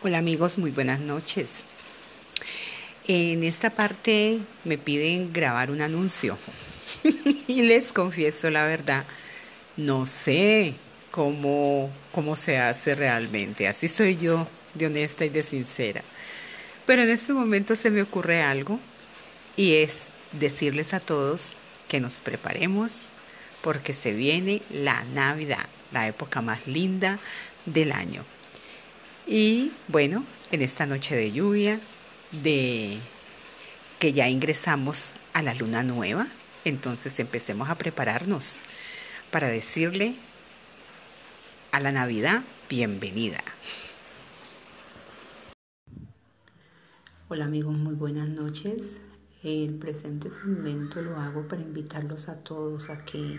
Hola amigos, muy buenas noches. En esta parte me piden grabar un anuncio y les confieso la verdad, no sé cómo, cómo se hace realmente. Así soy yo, de honesta y de sincera. Pero en este momento se me ocurre algo y es decirles a todos que nos preparemos porque se viene la Navidad, la época más linda del año. Y bueno, en esta noche de lluvia, de que ya ingresamos a la luna nueva, entonces empecemos a prepararnos para decirle a la Navidad bienvenida. Hola amigos, muy buenas noches. El presente segmento lo hago para invitarlos a todos a que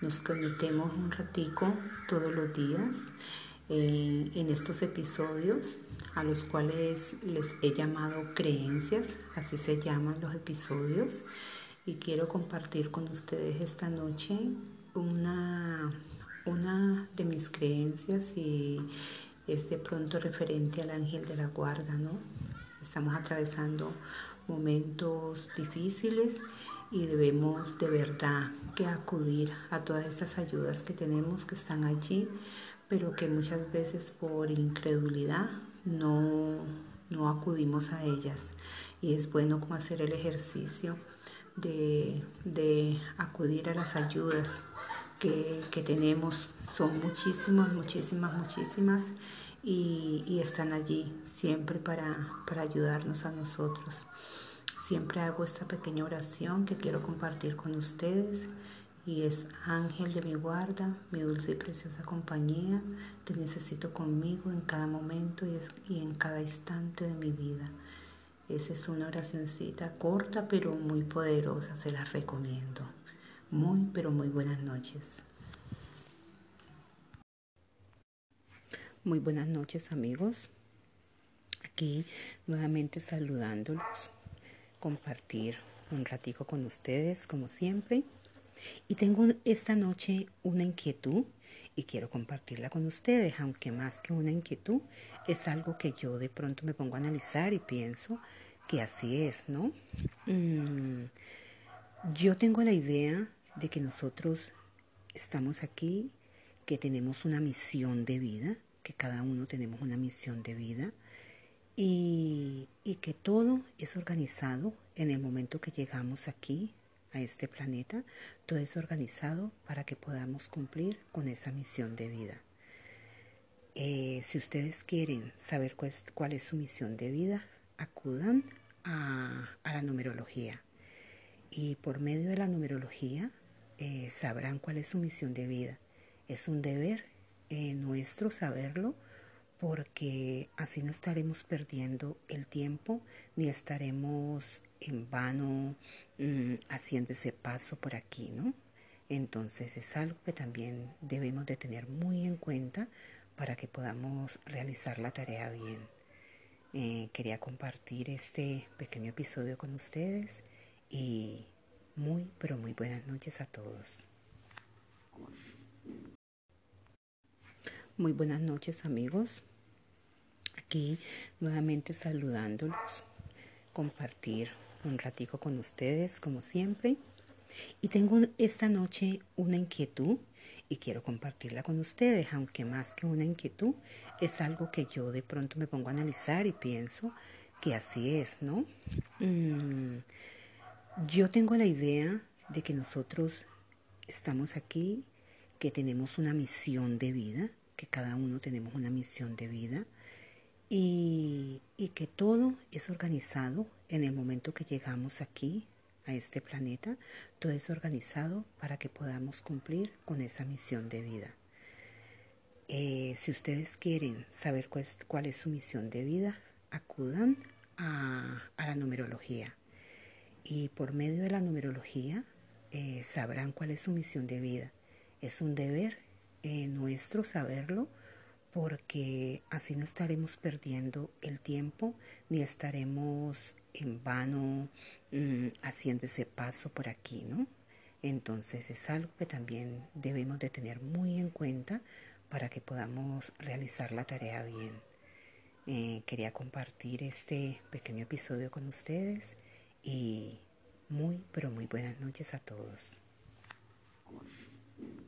nos conectemos un ratico todos los días eh, en estos episodios a los cuales les he llamado creencias, así se llaman los episodios, y quiero compartir con ustedes esta noche una, una de mis creencias y es de pronto referente al ángel de la guarda, ¿no? Estamos atravesando momentos difíciles y debemos de verdad que acudir a todas esas ayudas que tenemos que están allí pero que muchas veces por incredulidad no, no acudimos a ellas. Y es bueno como hacer el ejercicio de, de acudir a las ayudas que, que, tenemos. Son muchísimas, muchísimas, muchísimas y, y están allí siempre para, para ayudarnos a nosotros. Siempre hago esta pequeña oración que quiero compartir con ustedes y es ángel de mi guarda, mi dulce y preciosa compañía, te necesito conmigo en cada momento y, en cada instante de mi vida. Esa es una oracioncita corta pero muy poderosa, se la recomiendo. Muy, pero muy buenas noches. Muy buenas noches amigos. Aquí nuevamente saludándolos, compartir un ratico con ustedes como siempre. Y tengo esta noche una inquietud y quiero compartirla con ustedes, aunque más que una inquietud es algo que yo de pronto me pongo a analizar y pienso que así es, ¿no? Mm, yo tengo la idea de que nosotros estamos aquí, que tenemos una misión de vida, que cada uno tenemos una misión de vida y, y que todo es organizado en el momento que llegamos aquí a este planeta, todo es organizado para que podamos cumplir con esa misión de vida. Eh, si ustedes quieren saber cuál es, su misión de vida, acudan a, la numerología. Y por medio de la numerología eh, sabrán cuál es su misión de vida. Es un deber eh, nuestro saberlo porque así no estaremos perdiendo el tiempo ni estaremos en vano mm, haciendo ese paso por aquí, ¿no? Entonces es algo que también debemos de tener muy en cuenta para que podamos realizar la tarea bien. Eh, quería compartir este pequeño episodio con ustedes y muy, pero muy buenas noches a todos. Muy buenas noches amigos. Aquí nuevamente saludándolos, compartir un ratico con ustedes como siempre. Y tengo esta noche una inquietud y quiero compartirla con ustedes, aunque más que una inquietud es algo que yo de pronto me pongo a analizar y pienso que así es, ¿no? Mm, yo tengo la idea de que nosotros estamos aquí, que tenemos una misión de vida, que cada uno tenemos una misión de vida y, que todo es organizado en el momento que llegamos aquí a este planeta, todo es organizado para que podamos cumplir con esa misión de vida. Eh, si ustedes quieren saber cuál es, su misión de vida, acudan a, la numerología. Y por medio de la numerología eh, sabrán cuál es su misión de vida. Es un deber nuestro saberlo porque así no estaremos perdiendo el tiempo ni estaremos en vano mm, haciendo ese paso por aquí, ¿no? Entonces es algo que también debemos de tener muy en cuenta para que podamos realizar la tarea bien. eh, quería compartir este pequeño episodio con ustedes y muy, pero muy buenas noches a todos.